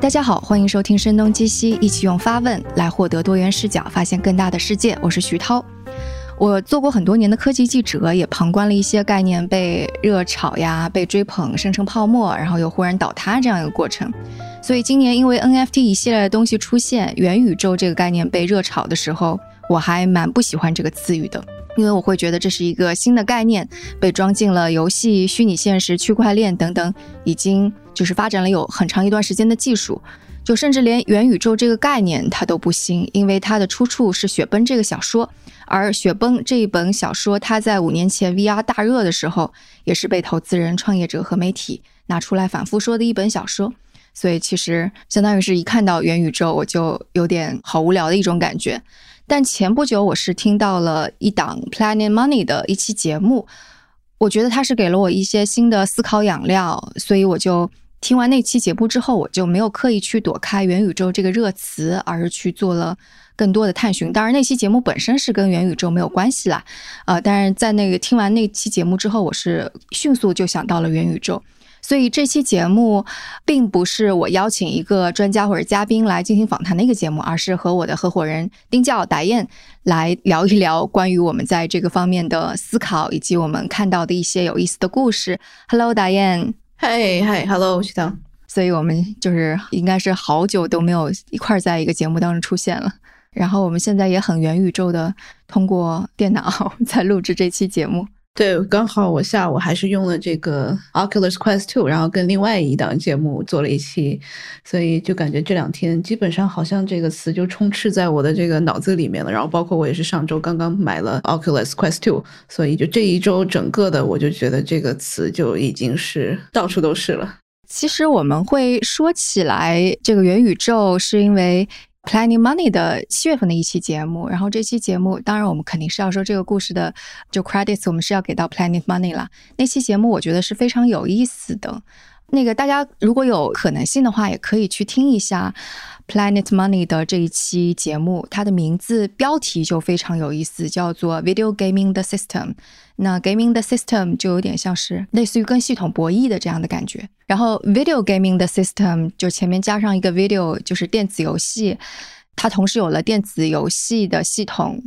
大家好，欢迎收听《声东击西》，一起用发问来获得多元视角，发现更大的世界。我是徐涛。我做过很多年的科技记者，也旁观了一些概念被热炒呀、被追捧、生成泡沫，然后又忽然倒塌这样一个过程。所以今年因为 NFT 一系列的东西出现，元宇宙这个概念被热炒的时候，我还蛮不喜欢这个词语的，因为我会觉得这是一个新的概念，被装进了游戏、虚拟现实、区块链等等，已经就是发展了有很长一段时间的技术。就甚至连元宇宙这个概念它都不新，因为它的出处是《雪崩》这个小说，而《雪崩》这一本小说，它在五年前 VR 大热的时候，也是被投资人、创业者和媒体拿出来反复说的一本小说。所以其实相当于是一看到元宇宙，我就有点好无聊的一种感觉。但前不久我是听到了一档 Planet Money 的一期节目，我觉得它是给了我一些新的思考养料，所以我就。听完那期节目之后，我就没有刻意去躲开元宇宙这个热词，而是去做了更多的探寻。当然，那期节目本身是跟元宇宙没有关系啦，呃，但是在那个听完那期节目之后，我是迅速就想到了元宇宙。所以这期节目并不是我邀请一个专家或者嘉宾来进行访谈的一个节目，而是和我的合伙人丁教达燕来聊一聊关于我们在这个方面的思考，以及我们看到的一些有意思的故事。Hello，达燕。嗨嗨，Hello，徐涛。所以我们就是应该是好久都没有一块在一个节目当中出现了。然后我们现在也很元宇宙的通过电脑 在录制这期节目。对，刚好我下午还是用了这个 Oculus Quest Two，然后跟另外一档节目做了一期，所以就感觉这两天基本上好像这个词就充斥在我的这个脑子里面了。然后包括我也是上周刚刚买了 Oculus Quest Two，所以就这一周整个的我就觉得这个词就已经是到处都是了。其实我们会说起来这个元宇宙，是因为。Planet Money 的七月份的一期节目，然后这期节目，当然我们肯定是要说这个故事的就 credits，我们是要给到 Planet Money 了。那期节目我觉得是非常有意思的。那个大家如果有可能性的话，也可以去听一下 Planet Money 的这一期节目，它的名字标题就非常有意思，叫做 Video Gaming the System。那 Gaming the System 就有点像是类似于跟系统博弈的这样的感觉。然后，video gaming the system 就前面加上一个 video，就是电子游戏，它同时有了电子游戏的系统，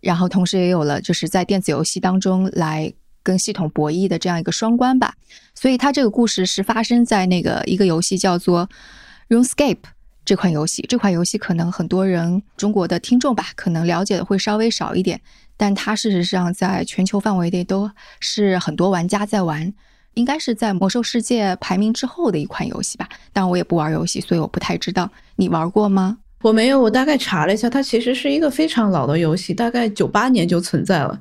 然后同时也有了就是在电子游戏当中来跟系统博弈的这样一个双关吧。所以它这个故事是发生在那个一个游戏叫做 RuneScape 这款游戏。这款游戏可能很多人中国的听众吧，可能了解的会稍微少一点，但它事实上在全球范围内都是很多玩家在玩。应该是在魔兽世界排名之后的一款游戏吧，但我也不玩游戏，所以我不太知道。你玩过吗？我没有，我大概查了一下，它其实是一个非常老的游戏，大概九八年就存在了，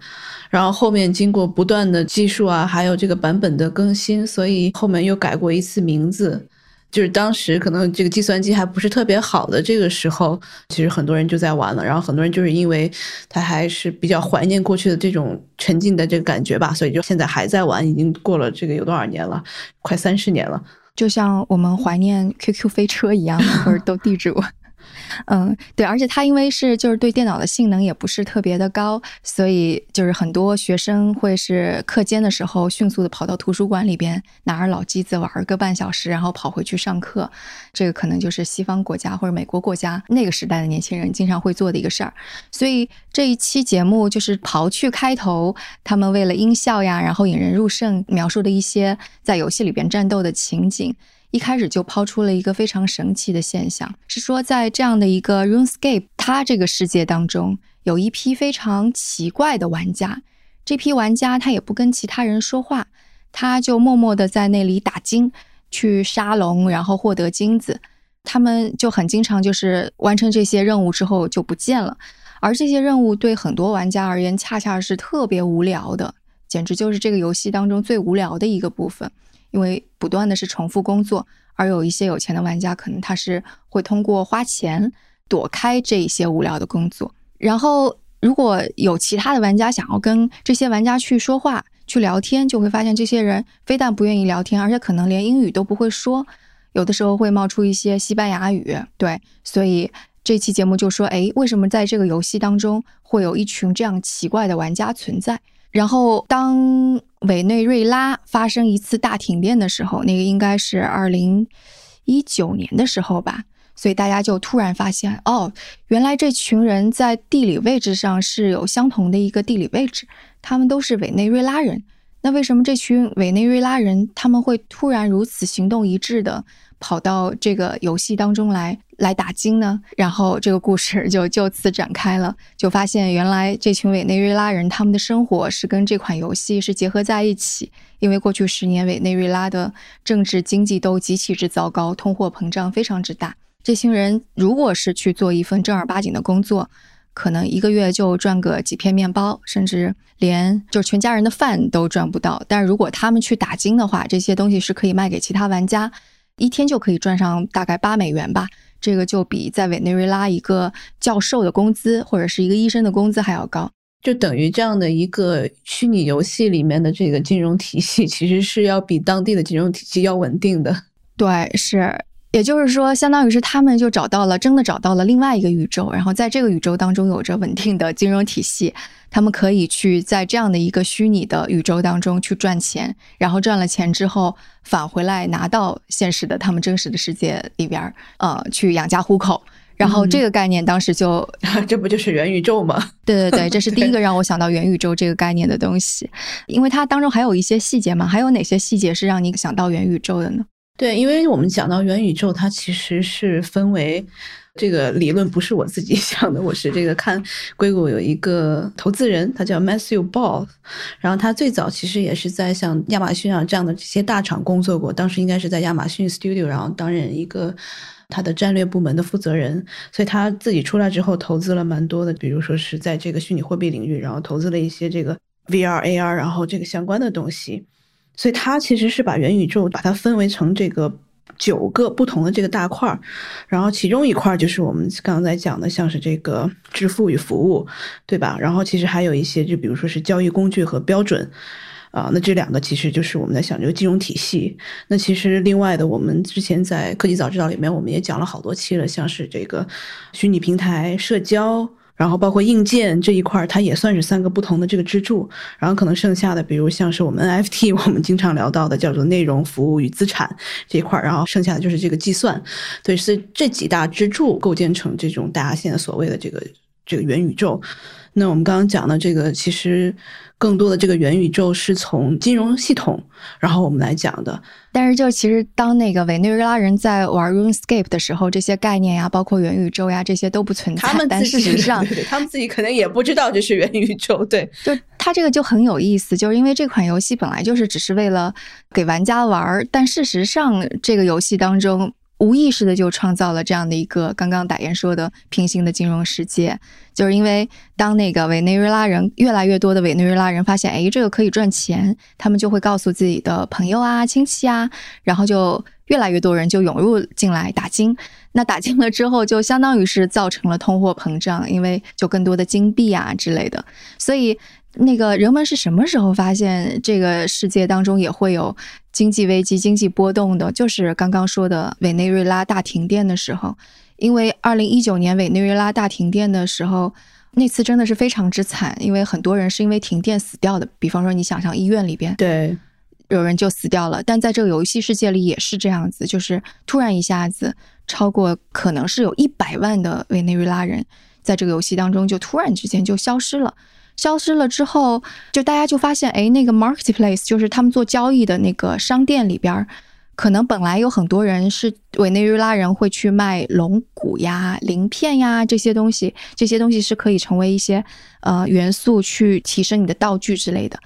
然后后面经过不断的技术啊，还有这个版本的更新，所以后面又改过一次名字。就是当时可能这个计算机还不是特别好的这个时候，其实很多人就在玩了。然后很多人就是因为他还是比较怀念过去的这种沉浸的这个感觉吧，所以就现在还在玩。已经过了这个有多少年了？快三十年了。就像我们怀念 QQ 飞车一样，或者斗地主。嗯，对，而且它因为是就是对电脑的性能也不是特别的高，所以就是很多学生会是课间的时候迅速的跑到图书馆里边拿着老机子玩个半小时，然后跑回去上课。这个可能就是西方国家或者美国国家那个时代的年轻人经常会做的一个事儿。所以这一期节目就是刨去开头他们为了音效呀，然后引人入胜描述的一些在游戏里边战斗的情景。一开始就抛出了一个非常神奇的现象，是说在这样的一个 RuneScape 它这个世界当中，有一批非常奇怪的玩家。这批玩家他也不跟其他人说话，他就默默的在那里打金，去杀龙，然后获得金子。他们就很经常就是完成这些任务之后就不见了，而这些任务对很多玩家而言，恰恰是特别无聊的，简直就是这个游戏当中最无聊的一个部分。因为不断的是重复工作，而有一些有钱的玩家可能他是会通过花钱躲开这一些无聊的工作。然后如果有其他的玩家想要跟这些玩家去说话、去聊天，就会发现这些人非但不愿意聊天，而且可能连英语都不会说，有的时候会冒出一些西班牙语。对，所以这期节目就说：哎，为什么在这个游戏当中会有一群这样奇怪的玩家存在？然后当委内瑞拉发生一次大停电的时候，那个应该是二零一九年的时候吧，所以大家就突然发现，哦，原来这群人在地理位置上是有相同的一个地理位置，他们都是委内瑞拉人。那为什么这群委内瑞拉人他们会突然如此行动一致的跑到这个游戏当中来来打金呢？然后这个故事就 就此展开了，就发现原来这群委内瑞拉人他们的生活是跟这款游戏是结合在一起。因为过去十年委内瑞拉的政治经济都极其之糟糕，通货膨胀非常之大。这群人如果是去做一份正儿八经的工作，可能一个月就赚个几片面包，甚至连就全家人的饭都赚不到。但是如果他们去打金的话，这些东西是可以卖给其他玩家，一天就可以赚上大概八美元吧。这个就比在委内瑞拉一个教授的工资或者是一个医生的工资还要高。就等于这样的一个虚拟游戏里面的这个金融体系，其实是要比当地的金融体系要稳定的。对，是，也就是说，相当于是他们就找到了，真的找到了另外一个宇宙，然后在这个宇宙当中有着稳定的金融体系，他们可以去在这样的一个虚拟的宇宙当中去赚钱，然后赚了钱之后返回来拿到现实的他们真实的世界里边，呃，去养家糊口。然后这个概念当时就，这不就是元宇宙吗？对对对，这是第一个让我想到元宇宙这个概念的东西，因为它当中还有一些细节嘛。还有哪些细节是让你想到元宇宙的呢？对，因为我们讲到元宇宙，它其实是分为这个理论，不是我自己 想的，我是这个看硅谷有一个投资人，他叫 Matthew Ball，然后他最早其实也是在像亚马逊啊这样的这些大厂工作过，当时应该是在亚马逊 Studio，然后担任一个。他的战略部门的负责人，所以他自己出来之后投资了蛮多的，比如说是在这个虚拟货币领域，然后投资了一些这个 VR、AR，然后这个相关的东西。所以他其实是把元宇宙把它分为成这个九个不同的这个大块儿，然后其中一块儿就是我们刚才讲的，像是这个支付与服务，对吧？然后其实还有一些，就比如说是交易工具和标准。啊，那这两个其实就是我们在想这个金融体系。那其实另外的，我们之前在科技早知道里面，我们也讲了好多期了，像是这个虚拟平台、社交，然后包括硬件这一块，它也算是三个不同的这个支柱。然后可能剩下的，比如像是我们 NFT，我们经常聊到的叫做内容、服务与资产这一块，然后剩下的就是这个计算。对，是这几大支柱构建成这种大家现在所谓的这个这个元宇宙。那我们刚刚讲的这个，其实。更多的这个元宇宙是从金融系统，然后我们来讲的。但是，就其实当那个委内瑞拉人在玩 RuneScape 的时候，这些概念呀，包括元宇宙呀，这些都不存在。他们但事实上，他们自己可能也不知道这是元宇宙。对，就它这个就很有意思，就是因为这款游戏本来就是只是为了给玩家玩，但事实上这个游戏当中。无意识的就创造了这样的一个刚刚打言说的平行的金融世界，就是因为当那个委内瑞拉人越来越多的委内瑞拉人发现，哎，这个可以赚钱，他们就会告诉自己的朋友啊、亲戚啊，然后就越来越多人就涌入进来打金。那打金了之后，就相当于是造成了通货膨胀，因为就更多的金币啊之类的，所以。那个人们是什么时候发现这个世界当中也会有经济危机、经济波动的？就是刚刚说的委内瑞拉大停电的时候，因为二零一九年委内瑞拉大停电的时候，那次真的是非常之惨，因为很多人是因为停电死掉的。比方说，你想象医院里边，对，有人就死掉了。但在这个游戏世界里也是这样子，就是突然一下子，超过可能是有一百万的委内瑞拉人在这个游戏当中就突然之间就消失了。消失了之后，就大家就发现，哎，那个 marketplace 就是他们做交易的那个商店里边，可能本来有很多人是委内瑞拉人会去卖龙骨呀、鳞片呀这些东西，这些东西是可以成为一些呃元素去提升你的道具之类的。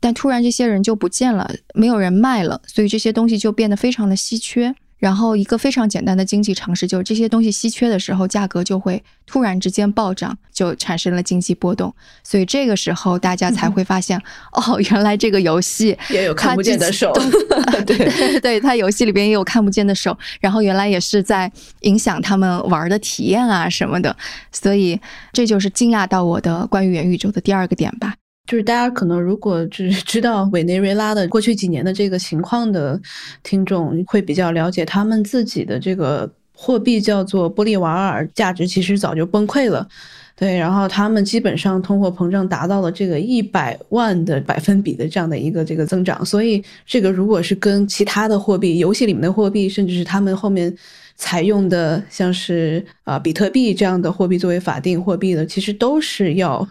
但突然这些人就不见了，没有人卖了，所以这些东西就变得非常的稀缺。然后一个非常简单的经济常识就是，这些东西稀缺的时候，价格就会突然之间暴涨，就产生了经济波动。所以这个时候大家才会发现，哦，原来这个游戏也有看不见的手，对对 对，它游戏里边也有看不见的手。然后原来也是在影响他们玩的体验啊什么的。所以这就是惊讶到我的关于元宇宙的第二个点吧。就是大家可能如果只 知道委内瑞拉的过去几年的这个情况的听众，会比较了解他们自己的这个货币叫做玻利瓦尔，价值其实早就崩溃了。对，然后他们基本上通货膨胀达到了这个一百万的百分比的这样的一个这个增长，所以这个如果是跟其他的货币、游戏里面的货币，甚至是他们后面采用的像是啊比特币这样的货币作为法定货币的，其实都是要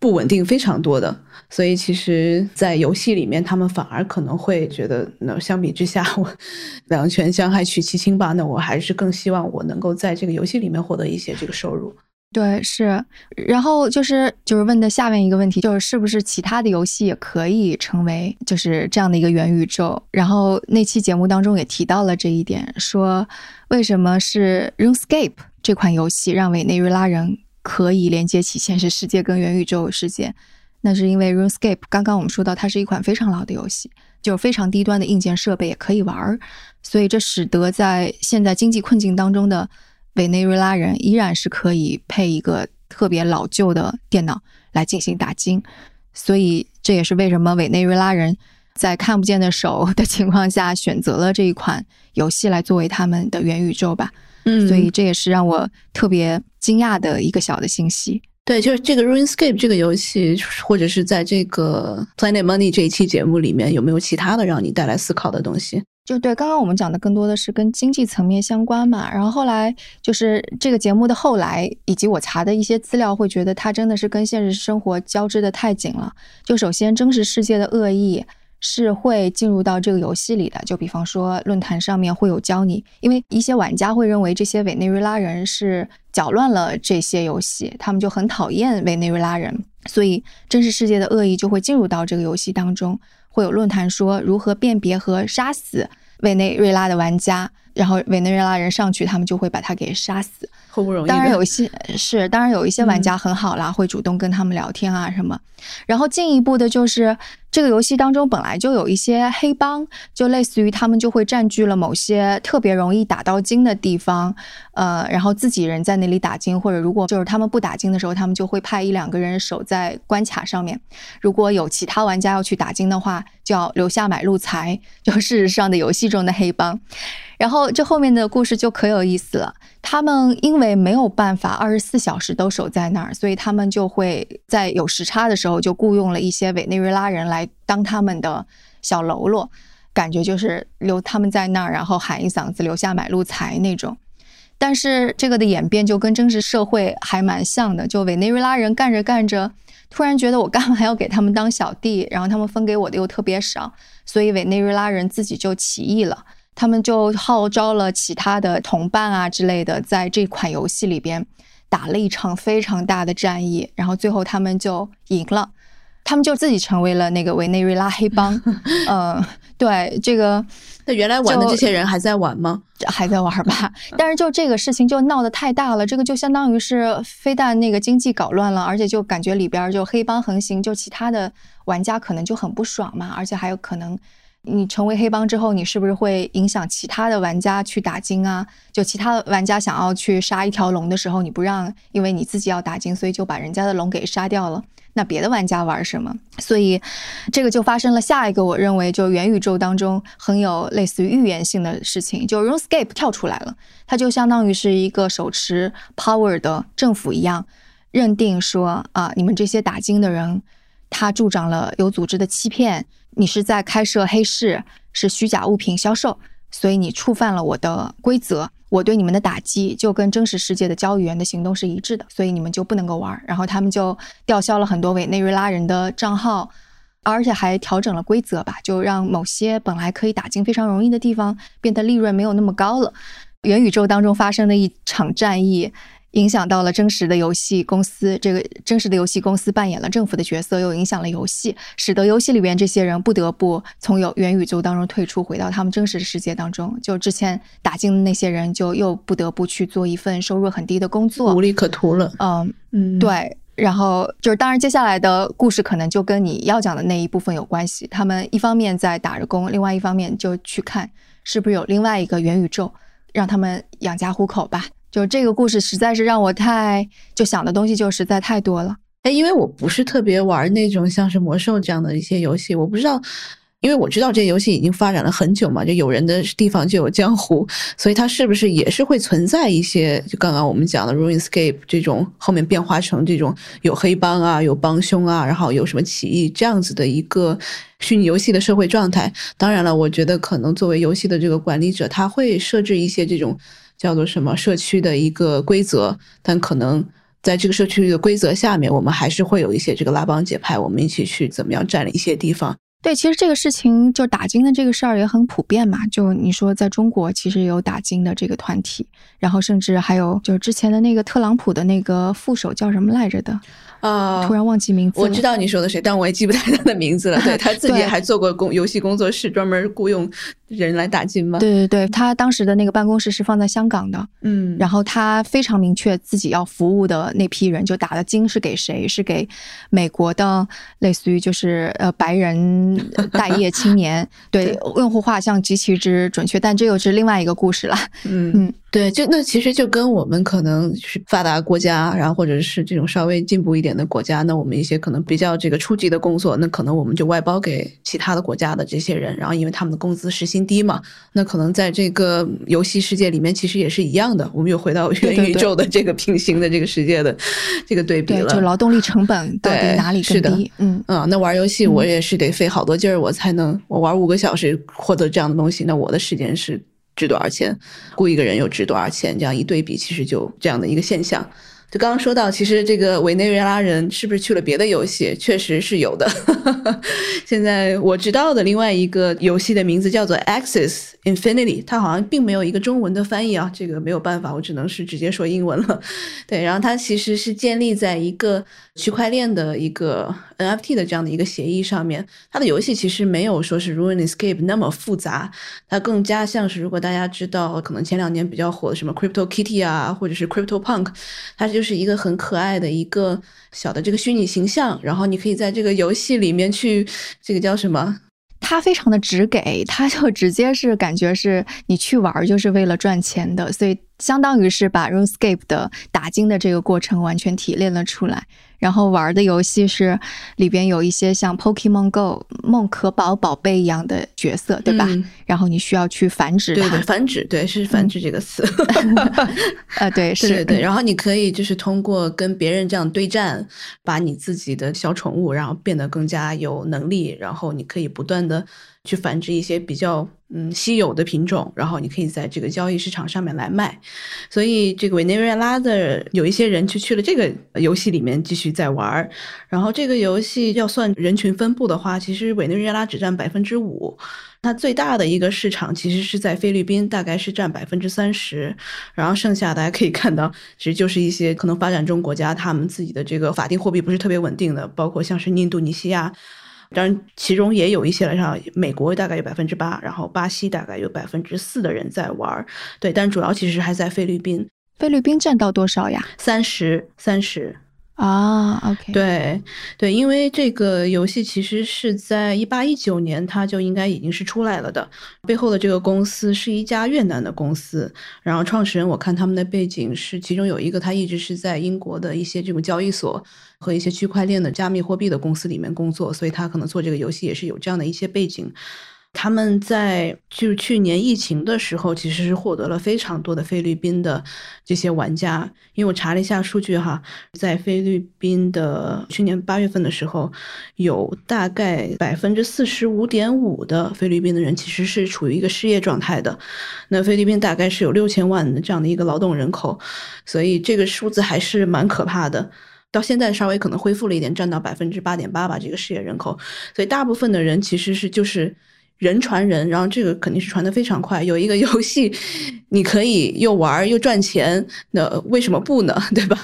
不稳定非常多的。所以其实，在游戏里面，他们反而可能会觉得，那相比之下，我两全相害取其轻吧。那我还是更希望我能够在这个游戏里面获得一些这个收入。对，是，然后就是就是问的下面一个问题，就是是不是其他的游戏也可以成为就是这样的一个元宇宙？然后那期节目当中也提到了这一点，说为什么是 RuneScape 这款游戏让委内瑞拉人可以连接起现实世界跟元宇宙世界？那是因为 RuneScape 刚刚我们说到它是一款非常老的游戏，就是非常低端的硬件设备也可以玩儿，所以这使得在现在经济困境当中的。委内瑞拉人依然是可以配一个特别老旧的电脑来进行打金，所以这也是为什么委内瑞拉人在看不见的手的情况下选择了这一款游戏来作为他们的元宇宙吧。嗯，所以这也是让我特别惊讶的一个小的信息。对，就是这个 RuneScape 这个游戏，或者是在这个 Planet Money 这一期节目里面，有没有其他的让你带来思考的东西？就对，刚刚我们讲的更多的是跟经济层面相关嘛，然后后来就是这个节目的后来，以及我查的一些资料，会觉得它真的是跟现实生活交织的太紧了。就首先，真实世界的恶意是会进入到这个游戏里的，就比方说论坛上面会有教你，因为一些玩家会认为这些委内瑞拉人是搅乱了这些游戏，他们就很讨厌委内瑞拉人，所以真实世界的恶意就会进入到这个游戏当中。会有论坛说如何辨别和杀死委内瑞拉的玩家，然后委内瑞拉人上去，他们就会把他给杀死。好不容易。当然有一些是，当然有一些玩家很好啦，会主动跟他们聊天啊什么。然后进一步的就是。这个游戏当中本来就有一些黑帮，就类似于他们就会占据了某些特别容易打到金的地方，呃，然后自己人在那里打金，或者如果就是他们不打金的时候，他们就会派一两个人守在关卡上面。如果有其他玩家要去打金的话，就要留下买路财，就事实上的游戏中的黑帮。然后这后面的故事就可有意思了。他们因为没有办法二十四小时都守在那儿，所以他们就会在有时差的时候就雇佣了一些委内瑞拉人来当他们的小喽啰，感觉就是留他们在那儿，然后喊一嗓子留下买路财那种。但是这个的演变就跟真实社会还蛮像的，就委内瑞拉人干着干着，突然觉得我干嘛要给他们当小弟，然后他们分给我的又特别少，所以委内瑞拉人自己就起义了。他们就号召了其他的同伴啊之类的，在这款游戏里边打了一场非常大的战役，然后最后他们就赢了，他们就自己成为了那个委内瑞拉黑帮。嗯，对，这个 那原来玩的这些人还在玩吗？还在玩吧。但是就这个事情就闹得太大了，这个就相当于是非但那个经济搞乱了，而且就感觉里边就黑帮横行，就其他的玩家可能就很不爽嘛，而且还有可能。你成为黑帮之后，你是不是会影响其他的玩家去打金啊？就其他玩家想要去杀一条龙的时候，你不让，因为你自己要打金，所以就把人家的龙给杀掉了。那别的玩家玩什么？所以这个就发生了下一个我认为就元宇宙当中很有类似于预言性的事情，就 RuneScape 跳出来了，它就相当于是一个手持 power 的政府一样，认定说啊，你们这些打金的人，他助长了有组织的欺骗。你是在开设黑市，是虚假物品销售，所以你触犯了我的规则。我对你们的打击就跟真实世界的交易员的行动是一致的，所以你们就不能够玩。然后他们就吊销了很多委内瑞拉人的账号，而且还调整了规则吧，就让某些本来可以打进非常容易的地方变得利润没有那么高了。元宇宙当中发生的一场战役。影响到了真实的游戏公司，这个真实的游戏公司扮演了政府的角色，又影响了游戏，使得游戏里边这些人不得不从有元宇宙当中退出，回到他们真实的世界当中。就之前打进的那些人，就又不得不去做一份收入很低的工作，无利可图了。嗯嗯，对。然后就是，当然接下来的故事可能就跟你要讲的那一部分有关系。他们一方面在打着工，另外一方面就去看是不是有另外一个元宇宙，让他们养家糊口吧。就这个故事实在是让我太就想的东西就实在太多了。哎，因为我不是特别玩那种像是魔兽这样的一些游戏，我不知道因为我知道这游戏已经发展了很久嘛，就有人的地方就有江湖，所以它是不是也是会存在一些，就刚刚我们讲的 RuneScape 这种后面变化成这种有黑帮啊、有帮凶啊，然后有什么起义这样子的一个虚拟游戏的社会状态？当然了，我觉得可能作为游戏的这个管理者，他会设置一些这种叫做什么社区的一个规则，但可能在这个社区的规则下面，我们还是会有一些这个拉帮结派，我们一起去怎么样占领一些地方。对，其实这个事情就打金的这个事儿也很普遍嘛。就你说，在中国其实有打金的这个团体，然后甚至还有就是之前的那个特朗普的那个副手叫什么来着的。啊，突然忘记名字。我知道你说的谁，但我也记不太他的名字了。对他自己还做过工游戏工作室，专门雇佣人来打金吗？对对对，他当时的那个办公室是放在香港的。嗯，然后他非常明确自己要服务的那批人，就打的金是给谁？是给美国的，类似于就是呃白人 待业青年。对，用户画像极其之准确，但这又是另外一个故事了。嗯嗯。对，就那其实就跟我们可能是发达国家，然后或者是这种稍微进步一点的国家，那我们一些可能比较这个初级的工作，那可能我们就外包给其他的国家的这些人，然后因为他们的工资时薪低嘛，那可能在这个游戏世界里面其实也是一样的，我们又回到元宇宙的这个平行的这个世界的这个对比了，就劳动力成本到底哪里是低？嗯嗯，那玩游戏我也是得费好多劲儿，我才能我玩五个小时获得这样的东西，那我的时间是。值多少钱？雇一个人又值多少钱？这样一对比，其实就这样的一个现象。就刚刚说到，其实这个委内瑞拉人是不是去了别的游戏？确实是有的。现在我知道的另外一个游戏的名字叫做 Axis Infinity，它好像并没有一个中文的翻译啊，这个没有办法，我只能是直接说英文了。对，然后它其实是建立在一个区块链的一个 NFT 的这样的一个协议上面。它的游戏其实没有说是 Ruin Escape 那么复杂，它更加像是如果大家知道，可能前两年比较火的什么 Crypto Kitty 啊，或者是 Crypto Punk，它就。就是一个很可爱的一个小的这个虚拟形象，然后你可以在这个游戏里面去，这个叫什么？他非常的直给，他就直接是感觉是你去玩就是为了赚钱的，所以相当于是把 RuneScape 的打金的这个过程完全提炼了出来。然后玩的游戏是里边有一些像 Pokemon Go 梦可宝宝贝一样的角色，对吧？然后你需要去繁殖它，繁殖，对，是繁殖这个词。呃，对，是，对对。然后你可以就是通过跟别人这样对战，把你自己的小宠物，然后变得更加有能力，然后你可以不断的。去繁殖一些比较嗯稀有的品种，然后你可以在这个交易市场上面来卖。所以这个委内瑞拉的有一些人就去了这个游戏里面继续在玩儿。然后这个游戏要算人群分布的话，其实委内瑞拉只占百分之五。它最大的一个市场其实是在菲律宾，大概是占百分之三十。然后剩下大家可以看到，其实就是一些可能发展中国家他们自己的这个法定货币不是特别稳定的，包括像是印度尼西亚。当然，其中也有一些来像美国大概有百分之八，然后巴西大概有百分之四的人在玩，对，但主要其实还在菲律宾。菲律宾占到多少呀？三十三十。啊，OK，对对，因为这个游戏其实是在一八一九年，它就应该已经是出来了的。背后的这个公司是一家越南的公司，然后创始人我看他们的背景是，其中有一个他一直是在英国的一些这种交易所和一些区块链的加密货币的公司里面工作，所以他可能做这个游戏也是有这样的一些背景。他们在就去年疫情的时候，其实是获得了非常多的菲律宾的这些玩家。因为我查了一下数据哈，在菲律宾的去年八月份的时候，有大概百分之四十五点五的菲律宾的人其实是处于一个失业状态的。那菲律宾大概是有六千万的这样的一个劳动人口，所以这个数字还是蛮可怕的。到现在稍微可能恢复了一点，占到百分之八点八吧，这个失业人口。所以大部分的人其实是就是。人传人，然后这个肯定是传的非常快。有一个 游戏，你可以又玩又赚钱，那为什么不呢？对吧？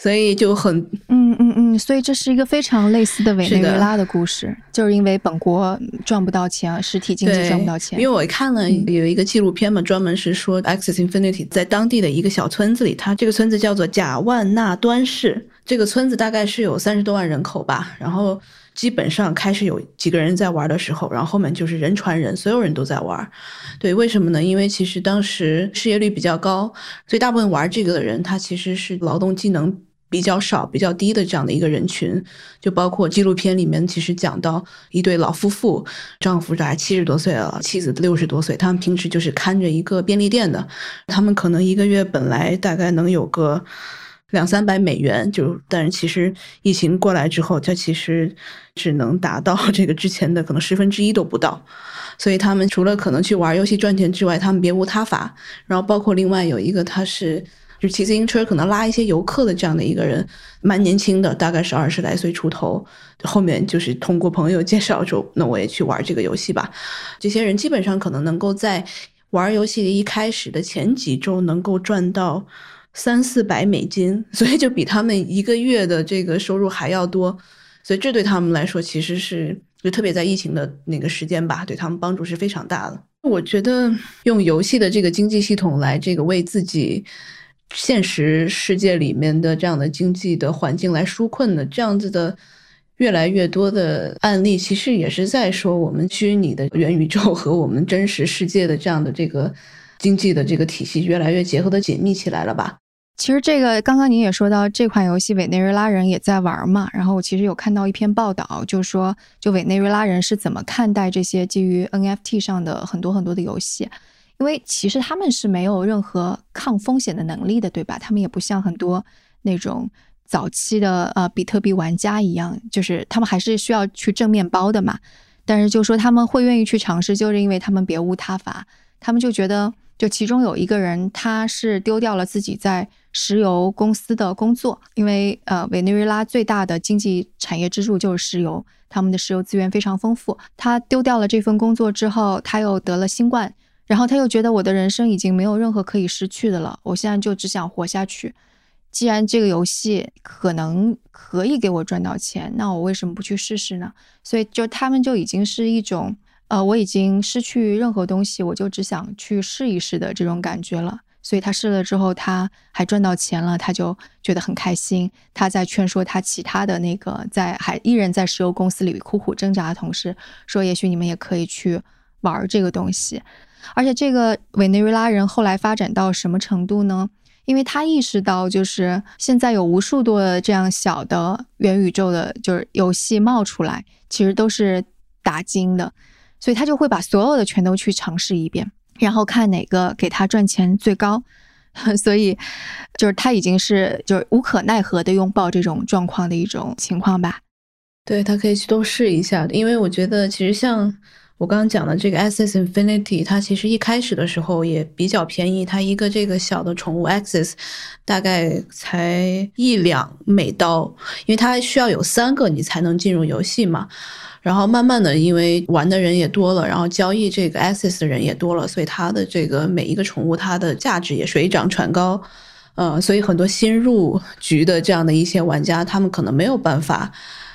所以就很，嗯嗯嗯，所以这是一个非常类似的委内瑞拉的故事，就是因为本国赚不到钱，实体经济赚不到钱。因为我看了有一个纪录片嘛，专门是说 Access Infinity 在当地的一个小村子里，它这个村子叫做贾万纳端市，这个村子大概是有三十多万人口吧，然后。基本上开始有几个人在玩的时候，然后后面就是人传人，所有人都在玩。对，为什么呢？因为其实当时失业率比较高，所以大部分玩这个的人，他其实是劳动技能比较少、比较低的这样的一个人群，就包括纪录片里面其实讲到一对老夫妇，丈夫大概七十多岁了，妻子六十多岁，他们平时就是看着一个便利店的，他们可能一个月本来大概能有个两三百美元，就但是其实疫情过来之后，他其实只能达到这个之前的可能十分之一都不到，所以他们除了可能去玩游戏赚钱之外，他们别无他法。然后包括另外有一个他是。就骑自行车可能拉一些游客的这样的一个人，蛮年轻的，大概是二十来岁出头。后面就是通过朋友介绍说，那我也去玩这个游戏吧。这些人基本上可能能够在玩游戏的一开始的前几周能够赚到三四百美金，所以就比他们一个月的这个收入还要多。所以这对他们来说其实是就特别在疫情的那个时间吧，对他们帮助是非常大的。我觉得用游戏的这个经济系统来这个为自己。现实世界里面的这样的经济的环境来纾困的这样子的越来越多的案例，其实也是在说我们虚拟的元宇宙和我们真实世界的这样的这个经济的这个体系越来越结合的紧密起来了吧？其实这个刚刚您也说到这款游戏委内瑞拉人也在玩嘛，然后我其实有看到一篇报道，就说就委内瑞拉人是怎么看待这些基于 NFT 上的很多很多的游戏。因为其实他们是没有任何抗风险的能力的，对吧？他们也不像很多那种早期的呃比特币玩家一样，就是他们还是需要去挣面包的嘛。但是就说他们会愿意去尝试，就是因为他们别无他法。他们就觉得，就其中有一个人，他是丢掉了自己在石油公司的工作，因为呃委内瑞拉最大的经济产业支柱就是石油，他们的石油资源非常丰富。他丢掉了这份工作之后，他又得了新冠。然后他又觉得我的人生已经没有任何可以失去的了，我现在就只想活下去。既然这个游戏可能可以给我赚到钱，那我为什么不去试试呢？所以就他们就已经是一种，呃，我已经失去任何东西，我就只想去试一试的这种感觉了。所以他试了之后，他还赚到钱了，他就觉得很开心。他在劝说他其他的那个在还依然在石油公司里苦苦挣扎的同事，说也许你们也可以去玩这个东西。而且这个委内瑞拉人后来发展到什么程度呢？因为他意识到，就是现在有无数多的这样小的元宇宙的，就是游戏冒出来，其实都是打金的，所以他就会把所有的全都去尝试一遍，然后看哪个给他赚钱最高。所以，就是他已经是就是无可奈何的拥抱这种状况的一种情况吧。对他可以去都试一下，因为我觉得其实像。我刚刚讲的这个 Access Infinity，它其实一开始的时候也比较便宜，它一个这个小的宠物 Access 大概才一两美刀，因为它需要有三个你才能进入游戏嘛。然后慢慢的，因为玩的人也多了，然后交易这个 Access 的人也多了，所以它的这个每一个宠物它的价值也水涨船高。呃，所以很多新入局的这样的一些玩家，他们可能没有办法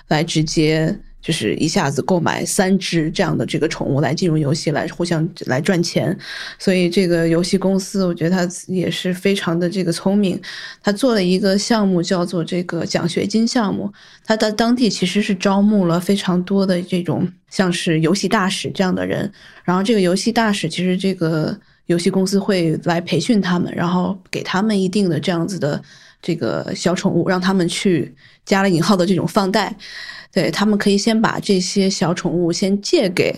来直接。就是一下子购买三只这样的这个宠物来进入游戏来互相来赚钱，所以这个游戏公司我觉得他也是非常的这个聪明，他做了一个项目叫做这个奖学金项目，他在当地其实是招募了非常多的这种像是游戏大使这样的人，然后这个游戏大使其实这个游戏公司会来培训他们，然后给他们一定的这样子的这个小宠物，让他们去加了引号的这种放贷。对他们可以先把这些小宠物先借给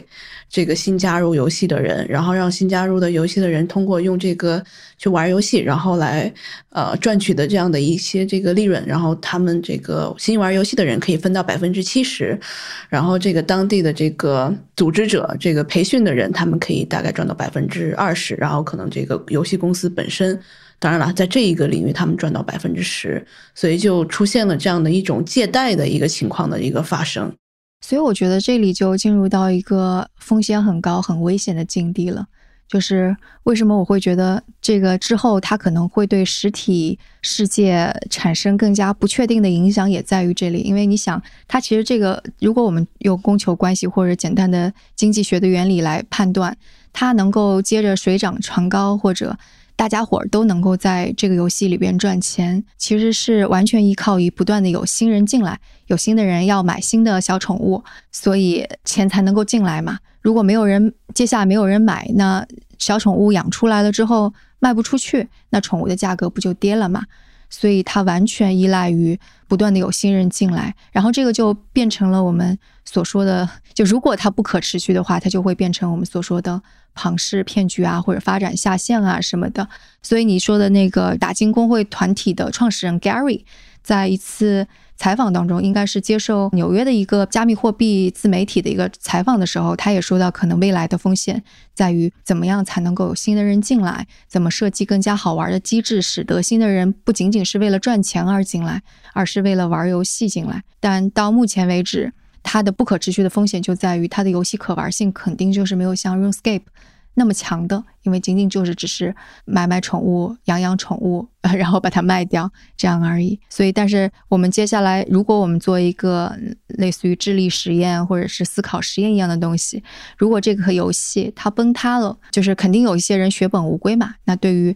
这个新加入游戏的人，然后让新加入的游戏的人通过用这个去玩游戏，然后来呃赚取的这样的一些这个利润，然后他们这个新玩游戏的人可以分到百分之七十，然后这个当地的这个组织者、这个培训的人，他们可以大概赚到百分之二十，然后可能这个游戏公司本身。当然了，在这一个领域，他们赚到百分之十，所以就出现了这样的一种借贷的一个情况的一个发生。所以我觉得这里就进入到一个风险很高、很危险的境地了。就是为什么我会觉得这个之后它可能会对实体世界产生更加不确定的影响，也在于这里。因为你想，它其实这个，如果我们用供求关系或者简单的经济学的原理来判断，它能够接着水涨船高，或者。大家伙儿都能够在这个游戏里边赚钱，其实是完全依靠于不断的有新人进来，有新的人要买新的小宠物，所以钱才能够进来嘛。如果没有人，接下来没有人买，那小宠物养出来了之后卖不出去，那宠物的价格不就跌了吗？所以它完全依赖于不断的有新人进来，然后这个就变成了我们所说的，就如果它不可持续的话，它就会变成我们所说的庞氏骗局啊，或者发展下线啊什么的。所以你说的那个打进工会团体的创始人 Gary，在一次。采访当中，应该是接受纽约的一个加密货币自媒体的一个采访的时候，他也说到，可能未来的风险在于怎么样才能够有新的人进来，怎么设计更加好玩的机制，使得新的人不仅仅是为了赚钱而进来，而是为了玩游戏进来。但到目前为止，它的不可持续的风险就在于它的游戏可玩性肯定就是没有像 RuneScape。那么强的，因为仅仅就是只是买买宠物、养养宠物，然后把它卖掉这样而已。所以，但是我们接下来，如果我们做一个类似于智力实验或者是思考实验一样的东西，如果这个游戏它崩塌了，就是肯定有一些人血本无归嘛。那对于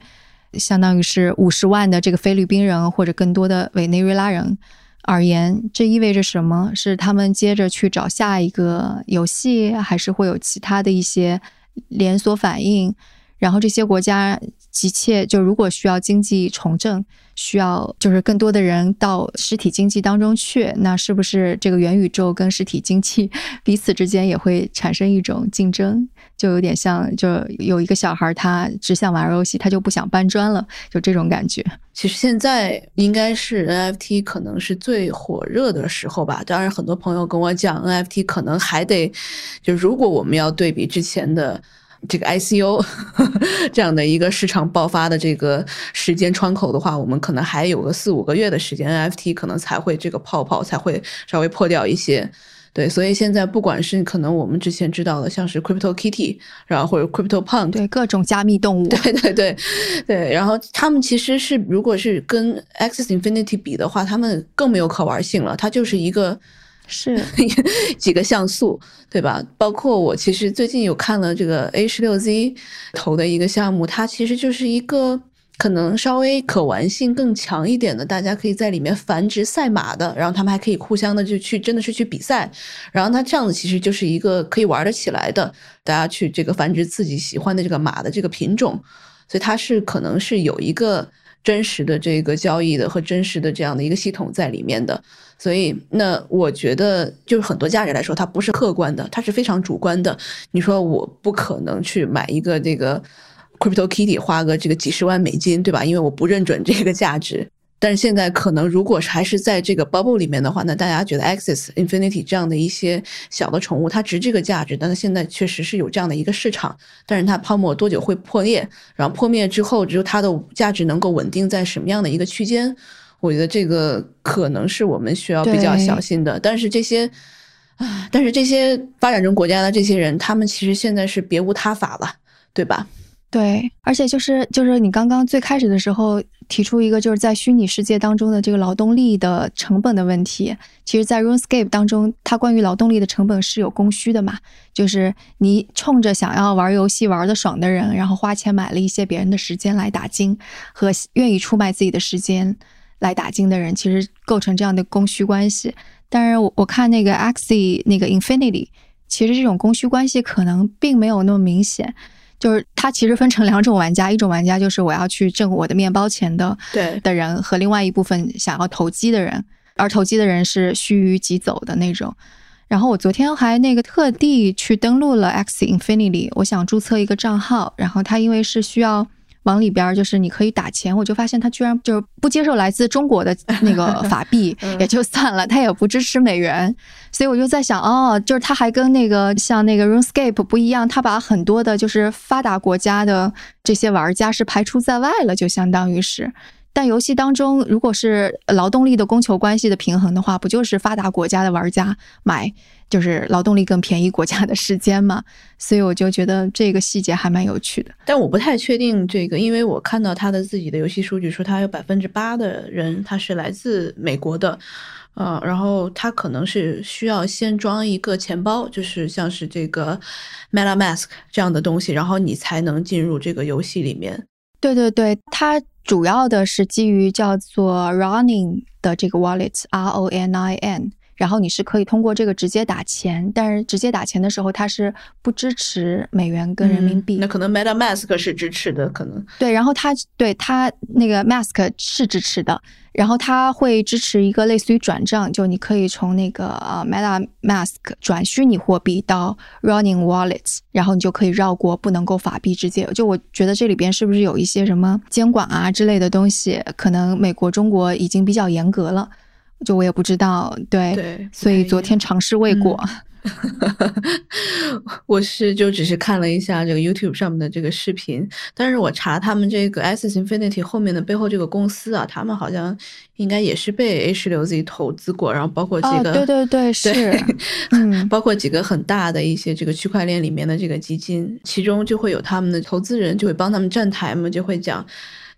相当于是五十万的这个菲律宾人或者更多的委内瑞拉人而言，这意味着什么？是他们接着去找下一个游戏，还是会有其他的一些？连锁反应，然后这些国家急切就如果需要经济重振，需要就是更多的人到实体经济当中去，那是不是这个元宇宙跟实体经济 彼此之间也会产生一种竞争？就有点像，就有一个小孩他只想玩游戏，他就不想搬砖了，就这种感觉。其实现在应该是 NFT 可能是最火热的时候吧。当然，很多朋友跟我讲，NFT 可能还得，就如果我们要对比之前的这个 ICO 这样的一个市场爆发的这个时间窗口的话，我们可能还有个四五个月的时间，NFT 可能才会这个泡泡才会稍微破掉一些。对，所以现在不管是可能我们之前知道的，像是 Crypto Kitty，然后或者 Crypto Punk，对各种加密动物，对对对对，然后他们其实是如果是跟 Access Infinity 比的话，他们更没有可玩性了，它就是一个是 几个像素，对吧？包括我其实最近有看了这个 A 十六 Z 投的一个项目，它其实就是一个。可能稍微可玩性更强一点的，大家可以在里面繁殖赛马的，然后他们还可以互相的就去真的是去比赛，然后它这样子其实就是一个可以玩得起来的，大家去这个繁殖自己喜欢的这个马的这个品种，所以它是可能是有一个真实的这个交易的和真实的这样的一个系统在里面的，所以那我觉得就是很多价值来说，它不是客观的，它是非常主观的。你说我不可能去买一个这个。Crypto Kitty 花个这个几十万美金，对吧？因为我不认准这个价值。但是现在可能，如果还是在这个 bubble 里面的话，那大家觉得 Access Infinity 这样的一些小的宠物，它值这个价值。但是现在确实是有这样的一个市场，但是它泡沫多久会破裂？然后破灭之后，只有它的价值能够稳定在什么样的一个区间？我觉得这个可能是我们需要比较小心的。但是这些啊，但是这些发展中国家的这些人，他们其实现在是别无他法了，对吧？对，而且就是就是你刚刚最开始的时候提出一个就是在虚拟世界当中的这个劳动力的成本的问题，其实，在 RuneScape 当中，它关于劳动力的成本是有供需的嘛？就是你冲着想要玩游戏玩的爽的人，然后花钱买了一些别人的时间来打金，和愿意出卖自己的时间来打金的人，其实构成这样的供需关系。但是我我看那个 Axie 那个 Infinity，其实这种供需关系可能并没有那么明显。就是它其实分成两种玩家，一种玩家就是我要去挣我的面包钱的对的人，和另外一部分想要投机的人，而投机的人是须臾即走的那种。然后我昨天还那个特地去登录了 X Infinity，我想注册一个账号，然后它因为是需要。往里边就是你可以打钱，我就发现他居然就是不接受来自中国的 那个法币，也就算了，他也不支持美元，所以我就在想，哦，就是他还跟那个像那个 RuneScape 不一样，他把很多的就是发达国家的这些玩家是排除在外了，就相当于是。但游戏当中，如果是劳动力的供求关系的平衡的话，不就是发达国家的玩家买就是劳动力更便宜国家的时间吗？所以我就觉得这个细节还蛮有趣的。但我不太确定这个，因为我看到他的自己的游戏数据说，他有百分之八的人他是来自美国的，呃，然后他可能是需要先装一个钱包，就是像是这个 MetaMask 这样的东西，然后你才能进入这个游戏里面。对对对，它主要的是基于叫做 Running 的这个 Wallet，R O N I N，然后你是可以通过这个直接打钱，但是直接打钱的时候它是不支持美元跟人民币。那可能 MetaMask 是支持的，可能对，然后它对它那个 Mask 是支持的。然后它会支持一个类似于转账，就你可以从那个呃 MetaMask 转虚拟货币到 Running Wallets，然后你就可以绕过不能够法币直接。就我觉得这里边是不是有一些什么监管啊之类的东西？可能美国、中国已经比较严格了，就我也不知道。对，对，所以昨天尝试未果。我是就只是看了一下这个 YouTube 上面的这个视频，但是我查他们这个 S Infinity 后面的背后这个公司啊，他们好像应该也是被十六 Z 投资过，然后包括几个，对对对，是，嗯，包括几个很大的一些这个区块链里面的这个基金，其中就会有他们的投资人就会帮他们站台嘛，就会讲，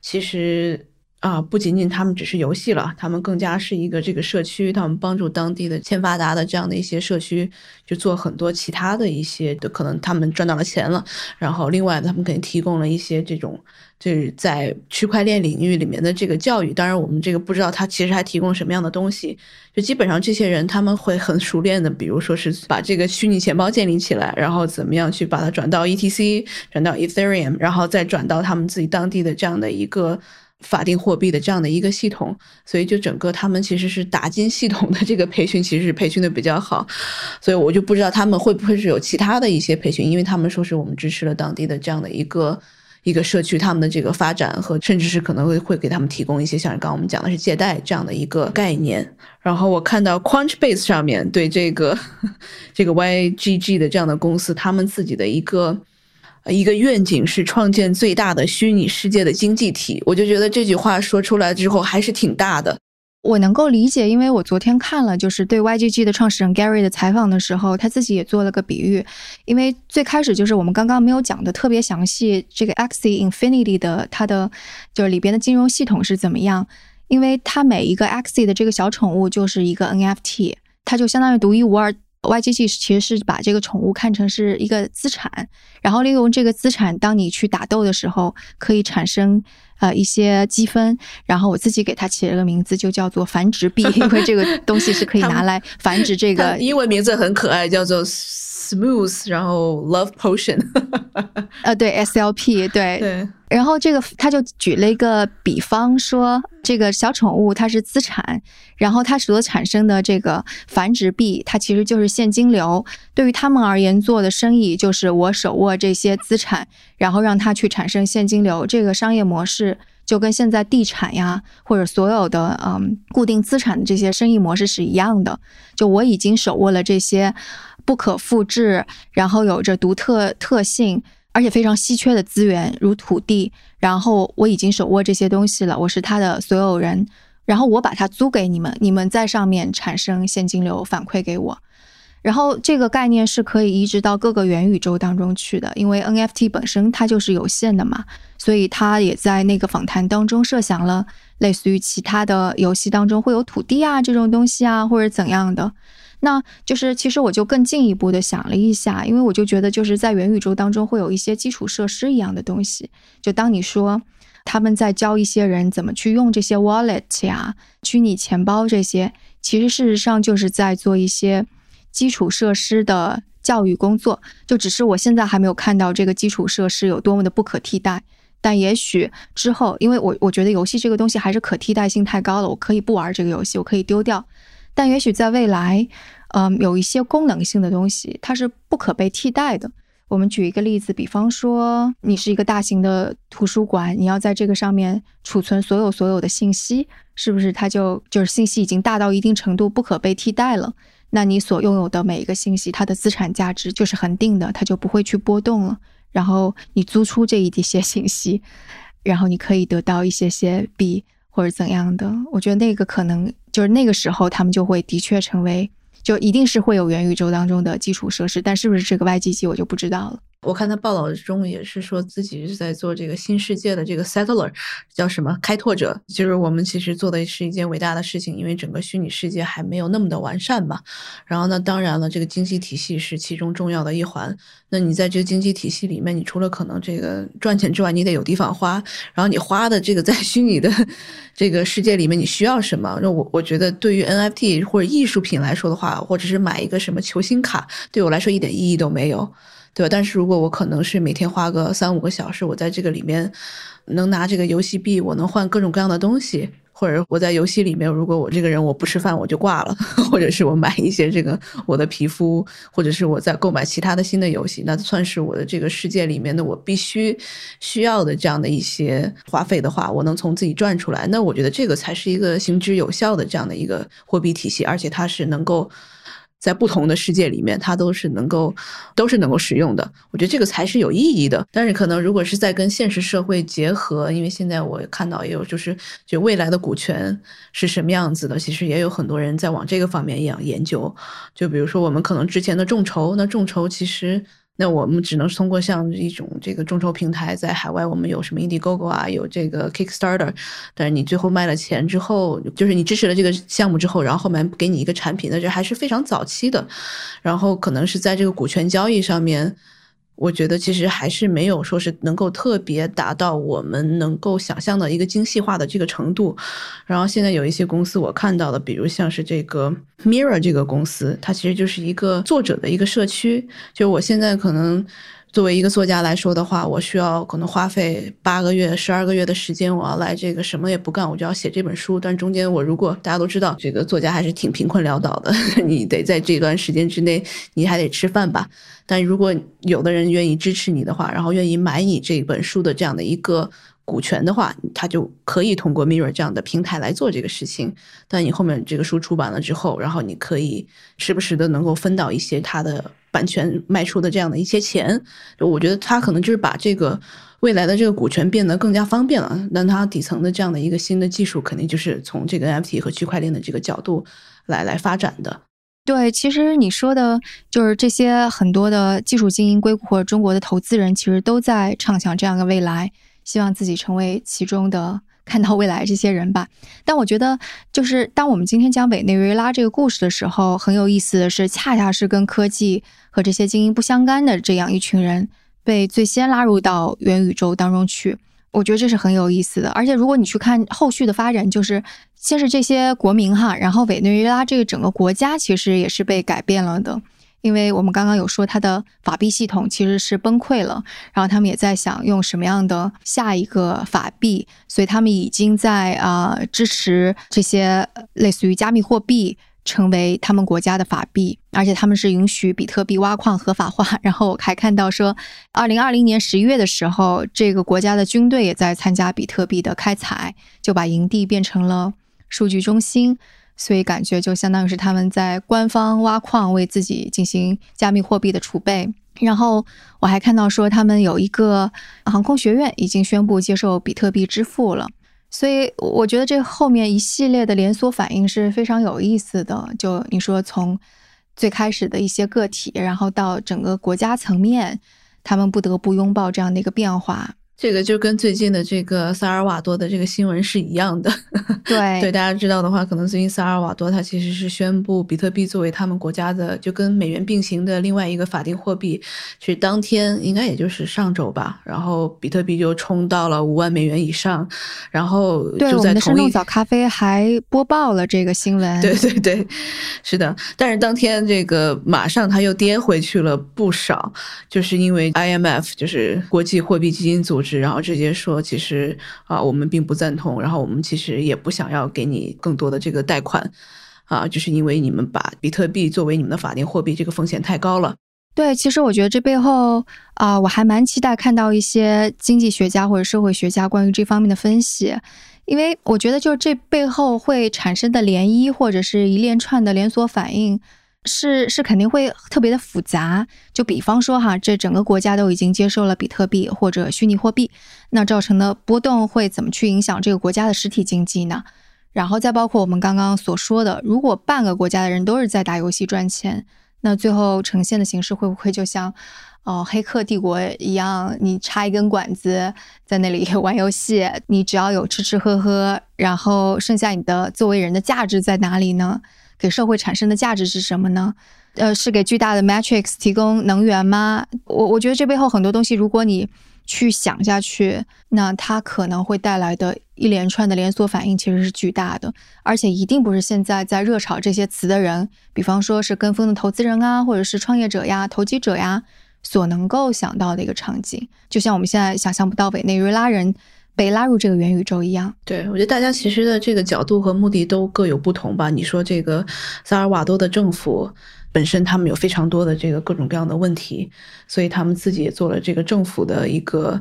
其实。啊，不仅仅他们只是游戏了，他们更加是一个这个社区，他们帮助当地的欠发达的这样的一些社区，就做很多其他的一些的，可能他们赚到了钱了，然后另外他们给提供了一些这种就是在区块链领域里面的这个教育。当然，我们这个不知道他其实还提供什么样的东西。就基本上这些人他们会很熟练的，比如说是把这个虚拟钱包建立起来，然后怎么样去把它转到 ETC，转到 Ethereum，然后再转到他们自己当地的这样的一个。法定货币的这样的一个系统，所以就整个他们其实是打金系统的这个培训，其实是培训的比较好，所以我就不知道他们会不会是有其他的一些培训，因为他们说是我们支持了当地的这样的一个一个社区，他们的这个发展和甚至是可能会会给他们提供一些像刚刚我们讲的是借贷这样的一个概念。然后我看到 Crunchbase 上面对这个 这个 YGG 的这样的公司，他们自己的一个。一个愿景是创建最大的虚拟世界的经济体，我就觉得这句话说出来之后还是挺大的。我能够理解，因为我昨天看了就是对 YGG 的创始人 Gary 的采访的时候，他自己也做了个比喻。因为最开始就是我们刚刚没有讲的特别详细，这个 Axie Infinity 的它的就是里边的金融系统是怎么样？因为它每一个 Axie 的这个小宠物就是一个 NFT，它就相当于独一无二。YGG 其实是把这个宠物看成是一个资产，然后利用这个资产，当你去打斗的时候，可以产生呃一些积分。然后我自己给它起了个名字，就叫做繁殖币，因为这个 东西是可以拿来繁殖这个。英文名字很可爱，叫做 Smooth，然后 Love Potion。呃，对，SLP，对对。然后这个他就举了一个比方说，这个小宠物它是资产，然后它所产生的这个繁殖币，它其实就是现金流。对于他们而言，做的生意就是我手握这些资产，然后让它去产生现金流。这个商业模式就跟现在地产呀，或者所有的嗯固定资产的这些生意模式是一样的。就我已经手握了这些不可复制，然后有着独特特性。而且非常稀缺的资源，如土地。然后我已经手握这些东西了，我是它的所有人。然后我把它租给你们，你们在上面产生现金流反馈给我。然后这个概念是可以移植到各个元宇宙当中去的，因为 NFT 本身它就是有限的嘛，所以他也在那个访谈当中设想了，类似于其他的游戏当中会有土地啊这种东西啊，或者怎样的。那就是，其实我就更进一步的想了一下，因为我就觉得，就是在元宇宙当中会有一些基础设施一样的东西。就当你说他们在教一些人怎么去用这些 wallet 呀、虚拟钱包这些，其实事实上就是在做一些基础设施的教育工作。就只是我现在还没有看到这个基础设施有多么的不可替代，但也许之后，因为我我觉得游戏这个东西还是可替代性太高了，我可以不玩这个游戏，我可以丢掉。但也许在未来，嗯，有一些功能性的东西，它是不可被替代的。我们举一个例子，比方说，你是一个大型的图书馆，你要在这个上面储存所有所有的信息，是不是它就就是信息已经大到一定程度不可被替代了？那你所拥有的每一个信息，它的资产价值就是恒定的，它就不会去波动了。然后你租出这一些信息，然后你可以得到一些些币。或者怎样的？我觉得那个可能就是那个时候，他们就会的确成为，就一定是会有元宇宙当中的基础设施，但是不是这个 YGG 我就不知道了。我看他报道中也是说自己是在做这个新世界的这个 settler，叫什么开拓者，就是我们其实做的是一件伟大的事情，因为整个虚拟世界还没有那么的完善嘛。然后呢，当然了，这个经济体系是其中重要的一环。那你在这个经济体系里面，你除了可能这个赚钱之外，你得有地方花。然后你花的这个在虚拟的这个世界里面，你需要什么？那我我觉得对于 NFT 或者艺术品来说的话，或者是买一个什么球星卡，对我来说一点意义都没有。对吧？但是如果我可能是每天花个三五个小时，我在这个里面能拿这个游戏币，我能换各种各样的东西，或者我在游戏里面，如果我这个人我不吃饭我就挂了，或者是我买一些这个我的皮肤，或者是我在购买其他的新的游戏，那算是我的这个世界里面的我必须需要的这样的一些花费的话，我能从自己赚出来，那我觉得这个才是一个行之有效的这样的一个货币体系，而且它是能够。在不同的世界里面，它都是能够，都是能够使用的。我觉得这个才是有意义的。但是可能如果是在跟现实社会结合，因为现在我看到也有，就是就未来的股权是什么样子的，其实也有很多人在往这个方面一样研究。就比如说我们可能之前的众筹，那众筹其实。那我们只能通过像一种这个众筹平台，在海外我们有什么 Indiegogo 啊，有这个 Kickstarter，但是你最后卖了钱之后，就是你支持了这个项目之后，然后后面给你一个产品，那这还是非常早期的，然后可能是在这个股权交易上面。我觉得其实还是没有说是能够特别达到我们能够想象的一个精细化的这个程度。然后现在有一些公司我看到的，比如像是这个 Mirror 这个公司，它其实就是一个作者的一个社区。就我现在可能。作为一个作家来说的话，我需要可能花费八个月、十二个月的时间，我要来这个什么也不干，我就要写这本书。但中间我如果大家都知道，这个作家还是挺贫困潦倒的，你得在这段时间之内，你还得吃饭吧。但如果有的人愿意支持你的话，然后愿意买你这本书的这样的一个。股权的话，他就可以通过 Mirror 这样的平台来做这个事情。但你后面这个书出版了之后，然后你可以时不时的能够分到一些他的版权卖出的这样的一些钱。我觉得他可能就是把这个未来的这个股权变得更加方便了。那它底层的这样的一个新的技术，肯定就是从这个 NFT 和区块链的这个角度来来发展的。对，其实你说的就是这些很多的技术精英、硅谷或者中国的投资人，其实都在畅想这样的未来。希望自己成为其中的看到未来这些人吧。但我觉得，就是当我们今天讲委内瑞拉这个故事的时候，很有意思的是，恰恰是跟科技和这些精英不相干的这样一群人被最先拉入到元宇宙当中去。我觉得这是很有意思的。而且，如果你去看后续的发展，就是先是这些国民哈，然后委内瑞拉这个整个国家其实也是被改变了的。因为我们刚刚有说，它的法币系统其实是崩溃了，然后他们也在想用什么样的下一个法币，所以他们已经在啊支持这些类似于加密货币成为他们国家的法币，而且他们是允许比特币挖矿合法化。然后我还看到说，二零二零年十一月的时候，这个国家的军队也在参加比特币的开采，就把营地变成了数据中心。所以感觉就相当于是他们在官方挖矿，为自己进行加密货币的储备。然后我还看到说，他们有一个航空学院已经宣布接受比特币支付了。所以我觉得这后面一系列的连锁反应是非常有意思的。就你说从最开始的一些个体，然后到整个国家层面，他们不得不拥抱这样的一个变化。这个就跟最近的这个萨尔瓦多的这个新闻是一样的。对对，大家知道的话，可能最近萨尔瓦多它其实是宣布比特币作为他们国家的就跟美元并行的另外一个法定货币，是当天应该也就是上周吧，然后比特币就冲到了五万美元以上，然后对我们的生动早咖啡还播报了这个新闻。对对对，是的，但是当天这个马上它又跌回去了不少，就是因为 IMF 就是国际货币基金组织。然后直接说，其实啊，我们并不赞同，然后我们其实也不想要给你更多的这个贷款，啊，就是因为你们把比特币作为你们的法定货币，这个风险太高了。对，其实我觉得这背后啊，我还蛮期待看到一些经济学家或者社会学家关于这方面的分析，因为我觉得就是这背后会产生的涟漪或者是一连串的连锁反应。是是肯定会特别的复杂，就比方说哈，这整个国家都已经接受了比特币或者虚拟货币，那造成的波动会怎么去影响这个国家的实体经济呢？然后再包括我们刚刚所说的，如果半个国家的人都是在打游戏赚钱，那最后呈现的形式会不会就像哦，黑客帝国一样，你插一根管子在那里 玩游戏，你只要有吃吃喝喝，然后剩下你的作为人的价值在哪里呢？给社会产生的价值是什么呢？呃，是给巨大的 Matrix 提供能源吗？我我觉得这背后很多东西，如果你去想下去，那它可能会带来的一连串的连锁反应其实是巨大的，而且一定不是现在在热炒这些词的人，比方说是跟风的投资人啊，或者是创业者呀、投机者呀。所能够想到的一个场景，就像我们现在想象不到委内瑞拉人被拉入这个元宇宙一样。对我觉得大家其实的这个角度和目的都各有不同吧。你说这个萨尔瓦多的政府本身，他们有非常多的这个各种各样的问题，所以他们自己也做了这个政府的一个。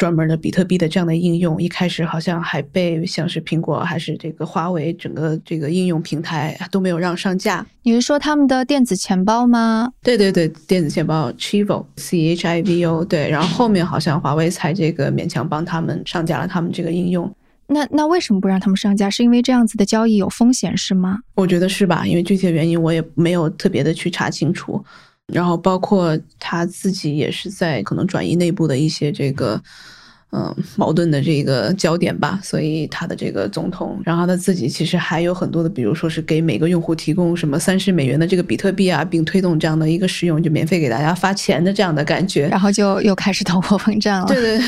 专门的比特币的这样的应用，一开始好像还被像是苹果还是这个华为整个这个应用平台都没有让上架。你是说他们的电子钱包吗？对对对，电子钱包 Chivo C H I V O 对，然后后面好像华为才这个勉强帮他们上架了他们这个应用。那那为什么不让他们上架？是因为这样子的交易有风险是吗？我觉得是吧，因为具体的原因我也没有特别的去查清楚。然后包括他自己也是在可能转移内部的一些这个。嗯，矛盾的这个焦点吧，所以他的这个总统，然后他自己其实还有很多的，比如说是给每个用户提供什么三十美元的这个比特币啊，并推动这样的一个使用，就免费给大家发钱的这样的感觉，然后就又开始通货膨胀了。对对，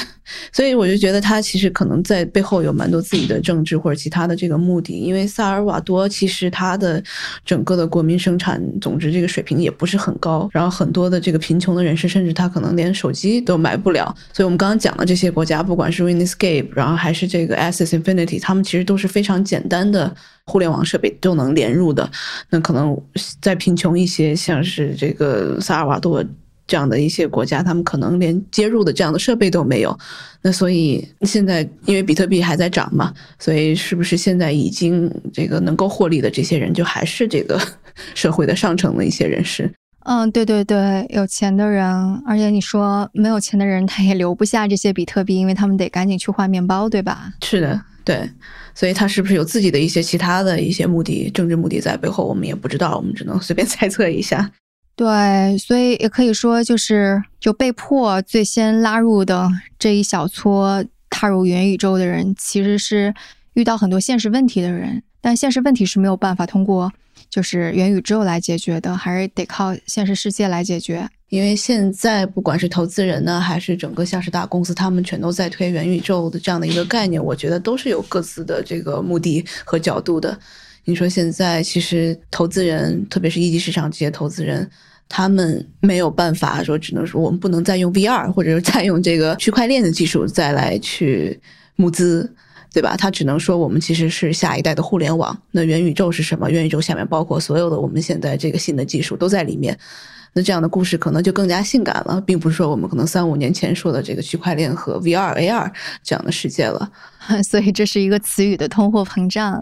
所以我就觉得他其实可能在背后有蛮多自己的政治或者其他的这个目的，因为萨尔瓦多其实他的整个的国民生产总值这个水平也不是很高，然后很多的这个贫穷的人士，甚至他可能连手机都买不了。所以我们刚刚讲的这些国家。家不管是 Winescape，然后还是这个 Access Infinity，他们其实都是非常简单的互联网设备就能连入的。那可能再贫穷一些，像是这个萨尔瓦多这样的一些国家，他们可能连接入的这样的设备都没有。那所以现在因为比特币还在涨嘛，所以是不是现在已经这个能够获利的这些人，就还是这个 社会的上层的一些人士？嗯，对对对，有钱的人，而且你说没有钱的人，他也留不下这些比特币，因为他们得赶紧去换面包，对吧？是的，对，所以他是不是有自己的一些其他的一些目的、政治目的在背后，我们也不知道，我们只能随便 猜测一下。对，所以也可以说，就是就被迫最先拉入的这一小撮踏入元宇宙的人，其实是遇到很多现实问题的人，但现实问题是没有办法通过。就是元宇宙来解决的，还是得靠现实世界来解决？因为现在不管是投资人呢，还是整个像是大公司，他们全都在推元宇宙的这样的一个概念。我觉得都是有各自的这个目的和角度的。你说现在其实投资人，特别是一级市场这些投资人，他们没有办法说，只能说我们不能再用 VR 或者是再用这个区块链的技术再来去募资。对吧？他只能说我们其实是下一代的互联网。那元宇宙是什么？元宇宙下面包括所有的我们现在这个新的技术都在里面。那这样的故事可能就更加性感了，并不是说我们可能三五年前说的这个区块链和 VR、AR 这样的世界了。所以这是一个词语的通货膨胀。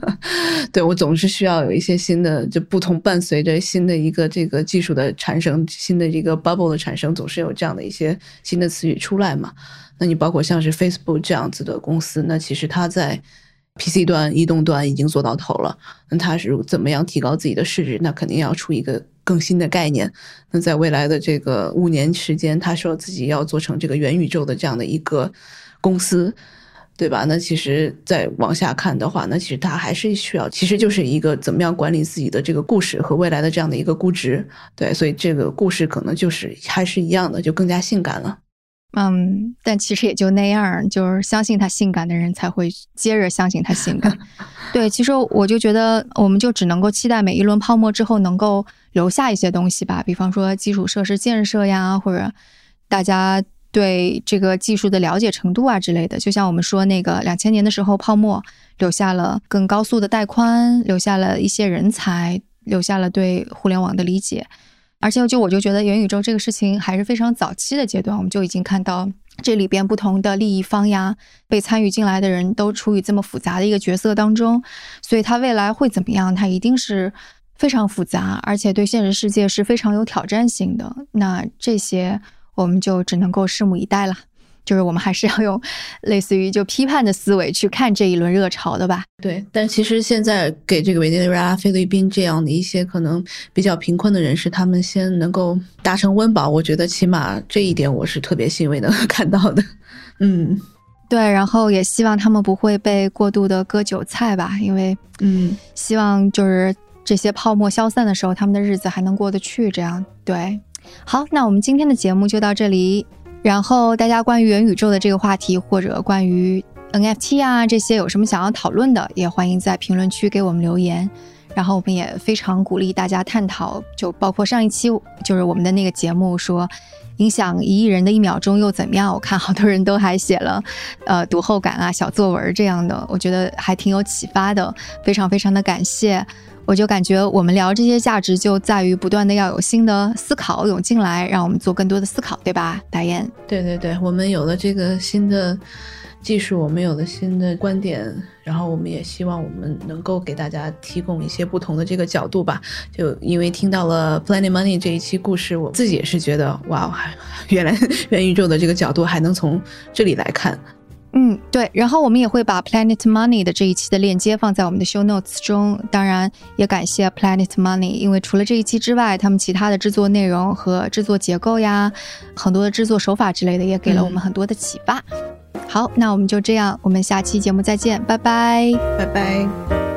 对我总是需要有一些新的，就不同伴随着新的一个这个技术的产生，新的一个 bubble 的产生，总是有这样的一些新的词语出来嘛。那你包括像是 Facebook 这样子的公司，那其实它在 PC 端、移动端已经做到头了。那它是怎么样提高自己的市值？那肯定要出一个更新的概念。那在未来的这个五年时间，他说自己要做成这个元宇宙的这样的一个公司，对吧？那其实再往下看的话，那其实它还是需要，其实就是一个怎么样管理自己的这个故事和未来的这样的一个估值。对，所以这个故事可能就是还是一样的，就更加性感了。嗯，但其实也就那样，就是相信他性感的人才会接着相信他性感。对，其实我就觉得，我们就只能够期待每一轮泡沫之后能够留下一些东西吧，比方说基础设施建设呀，或者大家对这个技术的了解程度啊之类的。就像我们说那个两千年的时候泡沫留下了更高速的带宽，留下了一些人才，留下了对互联网的理解。而且，就我就觉得元宇宙这个事情还是非常早期的阶段，我们就已经看到这里边不同的利益方呀，被参与进来的人都处于这么复杂的一个角色当中，所以它未来会怎么样？它一定是非常复杂，而且对现实世界是非常有挑战性的。那这些我们就只能够拭目以待了。就是我们还是要用类似于就批判的思维去看这一轮热潮的吧。对，但其实现在给这个委内瑞拉、菲律宾这样的一些可能比较贫困的人士，他们先能够达成温饱，我觉得起码这一点我是特别欣慰的 看到的。嗯，对，然后也希望他们不会被过度的割韭菜吧，因为嗯，希望就是这些泡沫消散的时候，他们的日子还能过得去。这样对，好，那我们今天的节目就到这里。然后大家关于元宇宙的这个话题，或者关于 NFT 啊这些有什么想要讨论的，也欢迎在评论区给我们留言。然后我们也非常鼓励大家探讨，就包括上一期就是我们的那个节目说。影响一亿人的一秒钟又怎么样？我看好多人都还写了，呃，读后感啊、小作文这样的，我觉得还挺有启发的，非常非常的感谢。我就感觉我们聊这些价值就在于不断的要有新的思考涌进来，让我们做更多的思考，对吧？大雁？对对对，我们有了这个新的。技术，我们有了新的观点，然后我们也希望我们能够给大家提供一些不同的这个角度吧。就因为听到了 Planet Money 这一期故事，我自己也是觉得，哇，原来 元宇宙的这个角度还能从这里来看。嗯，对。然后我们也会把 Planet Money 的这一期的链接放在我们的 Show Notes 中。当然，也感谢 Planet Money，因为除了这一期之外，他们其他的制作内容和制作结构呀，很多的制作手法之类的，也给了我们很多的启发。好，那我们就这样，我们下期节目再见，拜拜，拜拜。